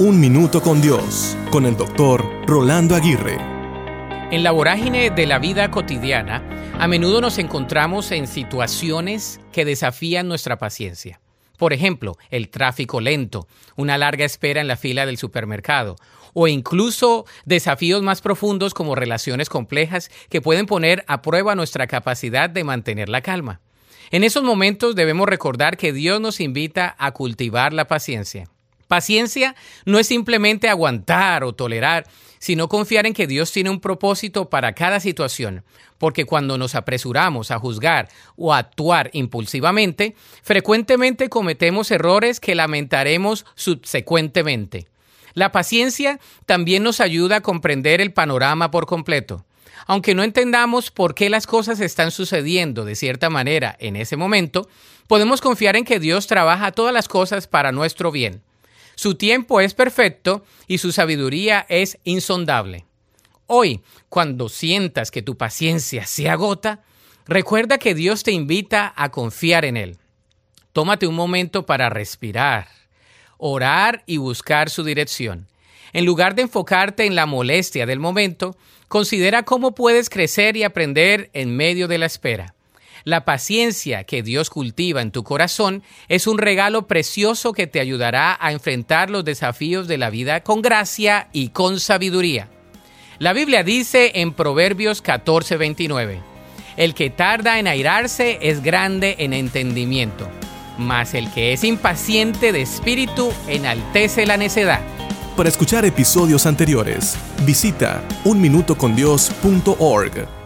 Un Minuto con Dios, con el doctor Rolando Aguirre. En la vorágine de la vida cotidiana, a menudo nos encontramos en situaciones que desafían nuestra paciencia. Por ejemplo, el tráfico lento, una larga espera en la fila del supermercado, o incluso desafíos más profundos como relaciones complejas que pueden poner a prueba nuestra capacidad de mantener la calma. En esos momentos debemos recordar que Dios nos invita a cultivar la paciencia. Paciencia no es simplemente aguantar o tolerar, sino confiar en que Dios tiene un propósito para cada situación, porque cuando nos apresuramos a juzgar o a actuar impulsivamente, frecuentemente cometemos errores que lamentaremos subsecuentemente. La paciencia también nos ayuda a comprender el panorama por completo. Aunque no entendamos por qué las cosas están sucediendo de cierta manera en ese momento, podemos confiar en que Dios trabaja todas las cosas para nuestro bien. Su tiempo es perfecto y su sabiduría es insondable. Hoy, cuando sientas que tu paciencia se agota, recuerda que Dios te invita a confiar en Él. Tómate un momento para respirar, orar y buscar su dirección. En lugar de enfocarte en la molestia del momento, considera cómo puedes crecer y aprender en medio de la espera. La paciencia que Dios cultiva en tu corazón es un regalo precioso que te ayudará a enfrentar los desafíos de la vida con gracia y con sabiduría. La Biblia dice en Proverbios 14:29, El que tarda en airarse es grande en entendimiento, mas el que es impaciente de espíritu enaltece la necedad. Para escuchar episodios anteriores, visita unminutocondios.org.